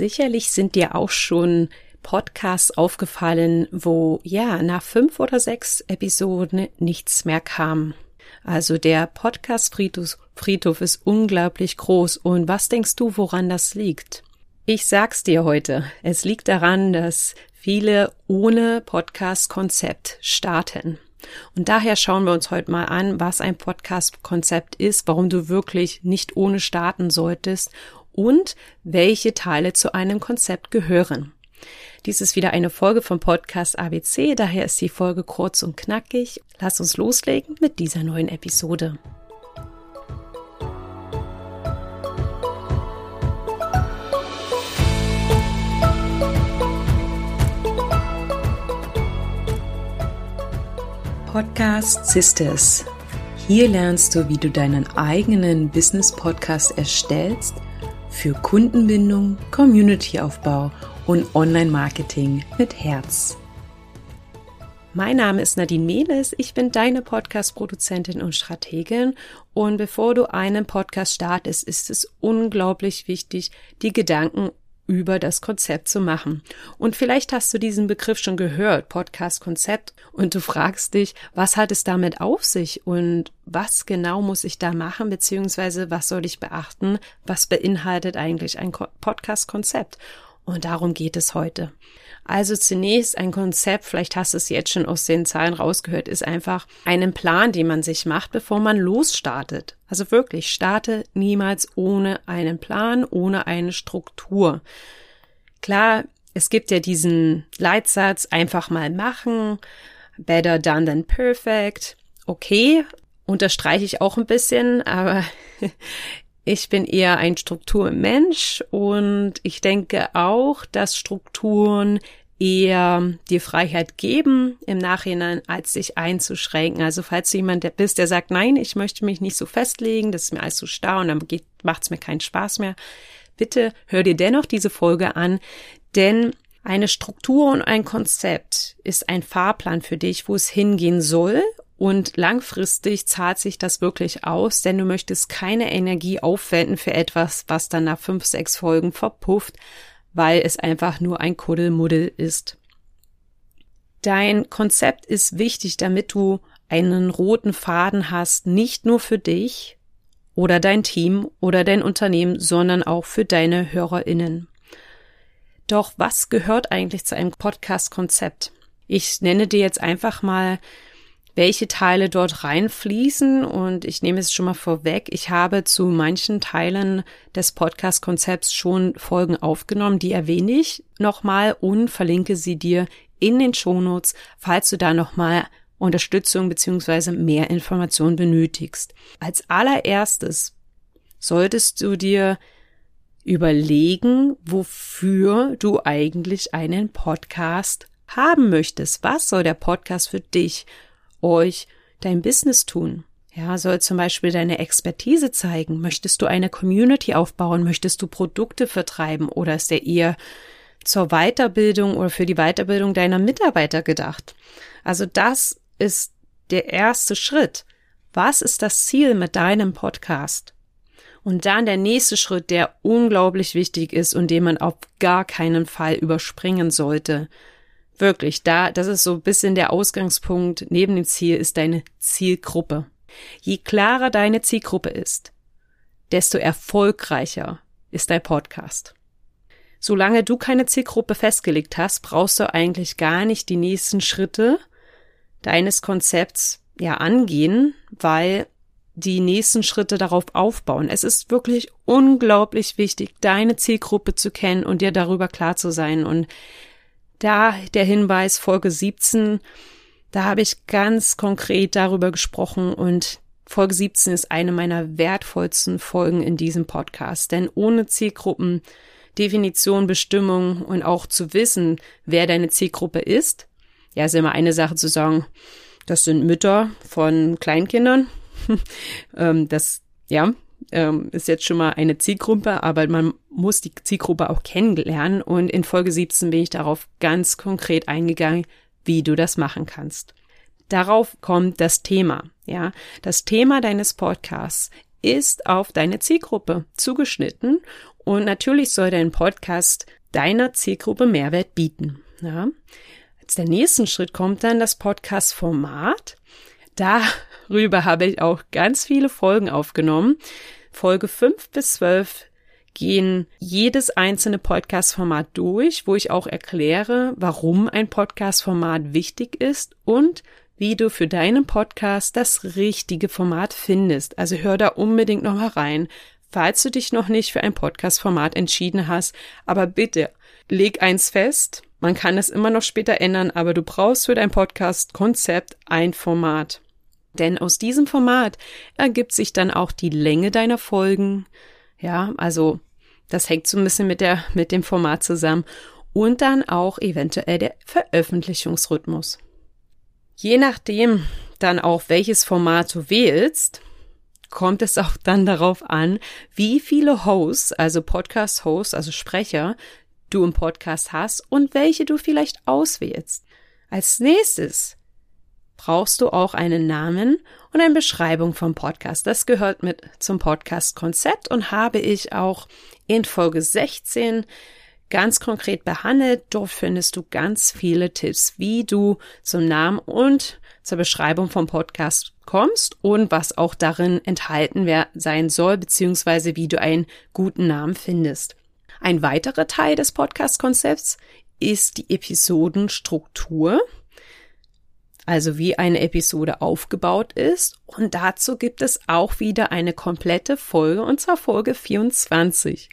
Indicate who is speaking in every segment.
Speaker 1: Sicherlich sind dir auch schon Podcasts aufgefallen, wo ja nach fünf oder sechs Episoden nichts mehr kam. Also der Podcast Friedhof, Friedhof ist unglaublich groß. Und was denkst du, woran das liegt? Ich sag's dir heute. Es liegt daran, dass viele ohne Podcast-Konzept starten. Und daher schauen wir uns heute mal an, was ein Podcast-Konzept ist, warum du wirklich nicht ohne starten solltest und welche Teile zu einem Konzept gehören. Dies ist wieder eine Folge vom Podcast ABC, daher ist die Folge kurz und knackig. Lass uns loslegen mit dieser neuen Episode. Podcast Sisters. Hier lernst du, wie du deinen eigenen Business Podcast erstellst für Kundenbindung, Communityaufbau und Online-Marketing mit Herz. Mein Name ist Nadine Mehles, ich bin deine Podcast-Produzentin und Strategin und bevor du einen Podcast startest, ist es unglaublich wichtig, die Gedanken über das Konzept zu machen. Und vielleicht hast du diesen Begriff schon gehört, Podcast-Konzept, und du fragst dich, was hat es damit auf sich und was genau muss ich da machen, beziehungsweise was soll ich beachten, was beinhaltet eigentlich ein Podcast-Konzept? Und darum geht es heute. Also zunächst ein Konzept, vielleicht hast du es jetzt schon aus den Zahlen rausgehört, ist einfach einen Plan, den man sich macht, bevor man losstartet. Also wirklich, starte niemals ohne einen Plan, ohne eine Struktur. Klar, es gibt ja diesen Leitsatz, einfach mal machen, better done than perfect. Okay, unterstreiche ich auch ein bisschen, aber Ich bin eher ein Strukturmensch und ich denke auch, dass Strukturen eher dir Freiheit geben im Nachhinein, als dich einzuschränken. Also falls du jemand bist, der sagt, nein, ich möchte mich nicht so festlegen, das ist mir alles so starr und dann macht es mir keinen Spaß mehr, bitte hör dir dennoch diese Folge an, denn eine Struktur und ein Konzept ist ein Fahrplan für dich, wo es hingehen soll und langfristig zahlt sich das wirklich aus, denn du möchtest keine Energie aufwenden für etwas, was dann nach fünf, sechs Folgen verpufft, weil es einfach nur ein Kuddelmuddel ist. Dein Konzept ist wichtig, damit du einen roten Faden hast, nicht nur für dich oder dein Team oder dein Unternehmen, sondern auch für deine HörerInnen. Doch was gehört eigentlich zu einem Podcast-Konzept? Ich nenne dir jetzt einfach mal welche Teile dort reinfließen. Und ich nehme es schon mal vorweg. Ich habe zu manchen Teilen des Podcast-Konzepts schon Folgen aufgenommen. Die erwähne ich nochmal und verlinke sie dir in den Shownotes, falls du da nochmal Unterstützung beziehungsweise mehr Informationen benötigst. Als allererstes solltest du dir überlegen, wofür du eigentlich einen Podcast haben möchtest. Was soll der Podcast für dich euch dein Business tun? Ja, soll zum Beispiel deine Expertise zeigen? Möchtest du eine Community aufbauen? Möchtest du Produkte vertreiben? Oder ist der eher zur Weiterbildung oder für die Weiterbildung deiner Mitarbeiter gedacht? Also das ist der erste Schritt. Was ist das Ziel mit deinem Podcast? Und dann der nächste Schritt, der unglaublich wichtig ist und den man auf gar keinen Fall überspringen sollte. Wirklich, da, das ist so ein bisschen der Ausgangspunkt neben dem Ziel ist deine Zielgruppe. Je klarer deine Zielgruppe ist, desto erfolgreicher ist dein Podcast. Solange du keine Zielgruppe festgelegt hast, brauchst du eigentlich gar nicht die nächsten Schritte deines Konzepts ja angehen, weil die nächsten Schritte darauf aufbauen. Es ist wirklich unglaublich wichtig, deine Zielgruppe zu kennen und dir darüber klar zu sein. Und da der Hinweis Folge 17, da habe ich ganz konkret darüber gesprochen und Folge 17 ist eine meiner wertvollsten Folgen in diesem Podcast, denn ohne Zielgruppen, Definition, Bestimmung und auch zu wissen, wer deine Zielgruppe ist, ja, ist immer eine Sache zu sagen, das sind Mütter von Kleinkindern, ähm, das, ja, ähm, ist jetzt schon mal eine Zielgruppe, aber man muss die Zielgruppe auch kennenlernen und in Folge 17 bin ich darauf ganz konkret eingegangen, wie du das machen kannst. Darauf kommt das Thema, ja. Das Thema deines Podcasts ist auf deine Zielgruppe zugeschnitten und natürlich soll dein Podcast deiner Zielgruppe Mehrwert bieten. Ja. Als der nächsten Schritt kommt dann das Podcast-Format. Darüber habe ich auch ganz viele Folgen aufgenommen. Folge 5 bis 12 gehen jedes einzelne Podcast-Format durch, wo ich auch erkläre, warum ein Podcast-Format wichtig ist und wie du für deinen Podcast das richtige Format findest. Also hör da unbedingt noch mal rein, falls du dich noch nicht für ein Podcast-Format entschieden hast. Aber bitte, leg eins fest. Man kann es immer noch später ändern, aber du brauchst für dein Podcast-Konzept ein Format. Denn aus diesem Format ergibt sich dann auch die Länge deiner Folgen. Ja, also das hängt so ein bisschen mit der, mit dem Format zusammen. Und dann auch eventuell der Veröffentlichungsrhythmus. Je nachdem dann auch welches Format du wählst, kommt es auch dann darauf an, wie viele Hosts, also Podcast-Hosts, also Sprecher, du im Podcast hast und welche du vielleicht auswählst. Als nächstes brauchst du auch einen Namen und eine Beschreibung vom Podcast. Das gehört mit zum Podcast-Konzept und habe ich auch in Folge 16 ganz konkret behandelt. Dort findest du ganz viele Tipps, wie du zum Namen und zur Beschreibung vom Podcast kommst und was auch darin enthalten sein soll, beziehungsweise wie du einen guten Namen findest. Ein weiterer Teil des Podcast-Konzepts ist die Episodenstruktur also wie eine Episode aufgebaut ist. Und dazu gibt es auch wieder eine komplette Folge, und zwar Folge 24.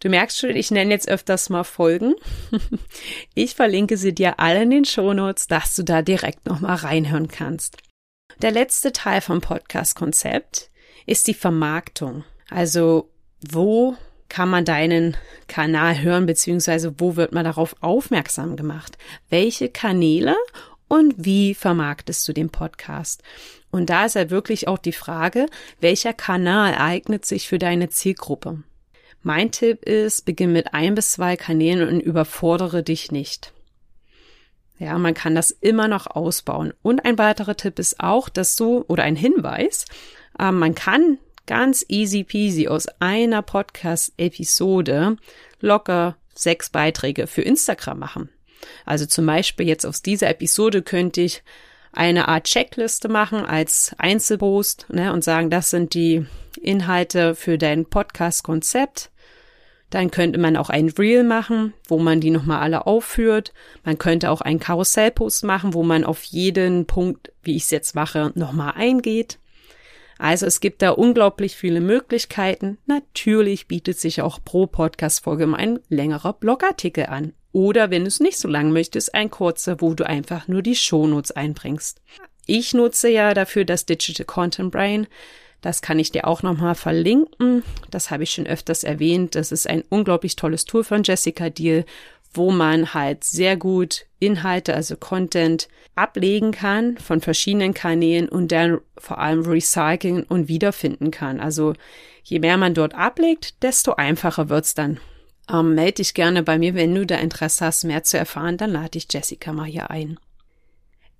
Speaker 1: Du merkst schon, ich nenne jetzt öfters mal Folgen. Ich verlinke sie dir alle in den Shownotes, dass du da direkt nochmal reinhören kannst. Der letzte Teil vom Podcast-Konzept ist die Vermarktung. Also, wo kann man deinen Kanal hören, beziehungsweise wo wird man darauf aufmerksam gemacht? Welche Kanäle und wie vermarktest du den Podcast? Und da ist ja wirklich auch die Frage, welcher Kanal eignet sich für deine Zielgruppe? Mein Tipp ist, beginn mit ein bis zwei Kanälen und überfordere dich nicht. Ja, man kann das immer noch ausbauen. Und ein weiterer Tipp ist auch, dass du, oder ein Hinweis, äh, man kann ganz easy peasy aus einer Podcast-Episode locker sechs Beiträge für Instagram machen. Also zum Beispiel jetzt aus dieser Episode könnte ich eine Art Checkliste machen als Einzelpost ne, und sagen, das sind die Inhalte für dein Podcast-Konzept. Dann könnte man auch ein Reel machen, wo man die nochmal alle aufführt. Man könnte auch einen Karussellpost machen, wo man auf jeden Punkt, wie ich es jetzt mache, nochmal eingeht. Also es gibt da unglaublich viele Möglichkeiten. Natürlich bietet sich auch pro Podcast-Folge ein längerer Blogartikel an. Oder wenn du es nicht so lang möchtest, ein kurzer, wo du einfach nur die Shownotes einbringst. Ich nutze ja dafür das Digital Content Brain. Das kann ich dir auch nochmal verlinken. Das habe ich schon öfters erwähnt. Das ist ein unglaublich tolles Tool von Jessica Deal, wo man halt sehr gut Inhalte, also Content ablegen kann von verschiedenen Kanälen und dann vor allem recyceln und wiederfinden kann. Also je mehr man dort ablegt, desto einfacher wird's dann. Ähm, melde dich gerne bei mir, wenn du da Interesse hast, mehr zu erfahren, dann lade ich Jessica mal hier ein.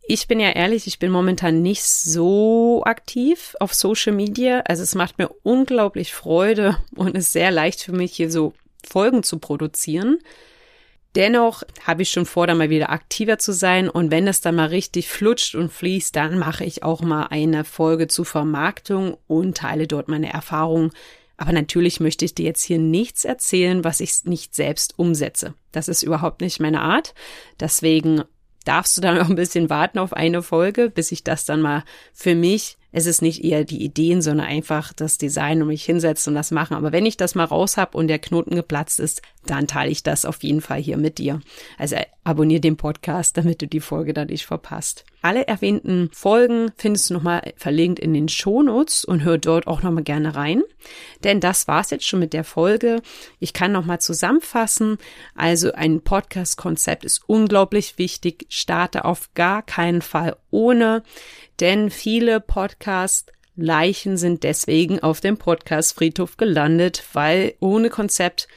Speaker 1: Ich bin ja ehrlich, ich bin momentan nicht so aktiv auf Social Media. Also es macht mir unglaublich Freude und ist sehr leicht für mich, hier so Folgen zu produzieren. Dennoch habe ich schon vor, da mal wieder aktiver zu sein. Und wenn es dann mal richtig flutscht und fließt, dann mache ich auch mal eine Folge zur Vermarktung und teile dort meine Erfahrungen aber natürlich möchte ich dir jetzt hier nichts erzählen, was ich nicht selbst umsetze. Das ist überhaupt nicht meine Art. Deswegen darfst du dann noch ein bisschen warten auf eine Folge, bis ich das dann mal für mich es ist nicht eher die Ideen, sondern einfach das Design und mich hinsetzen und das machen. Aber wenn ich das mal raus habe und der Knoten geplatzt ist, dann teile ich das auf jeden Fall hier mit dir. Also abonniere den Podcast, damit du die Folge dann nicht verpasst. Alle erwähnten Folgen findest du nochmal verlinkt in den Shownotes und hör dort auch nochmal gerne rein. Denn das war's jetzt schon mit der Folge. Ich kann nochmal zusammenfassen. Also ein Podcast-Konzept ist unglaublich wichtig. Starte auf gar keinen Fall ohne denn viele Podcast-Leichen sind deswegen auf dem Podcast-Friedhof gelandet, weil ohne Konzept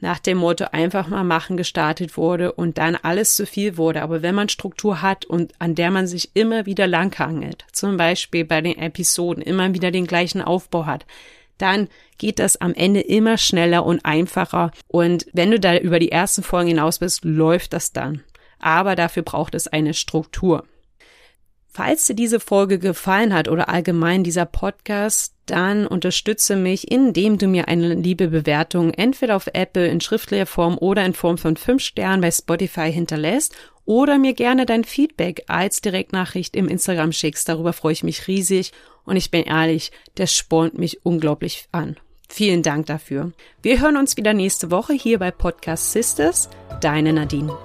Speaker 1: nach dem Motto einfach mal machen gestartet wurde und dann alles zu viel wurde. Aber wenn man Struktur hat und an der man sich immer wieder langhangelt, zum Beispiel bei den Episoden immer wieder den gleichen Aufbau hat, dann geht das am Ende immer schneller und einfacher. Und wenn du da über die ersten Folgen hinaus bist, läuft das dann. Aber dafür braucht es eine Struktur. Falls dir diese Folge gefallen hat oder allgemein dieser Podcast, dann unterstütze mich, indem du mir eine liebe Bewertung entweder auf Apple in schriftlicher Form oder in Form von fünf Sternen bei Spotify hinterlässt oder mir gerne dein Feedback als Direktnachricht im Instagram schickst. Darüber freue ich mich riesig und ich bin ehrlich, das spornt mich unglaublich an. Vielen Dank dafür. Wir hören uns wieder nächste Woche hier bei Podcast Sisters. Deine Nadine.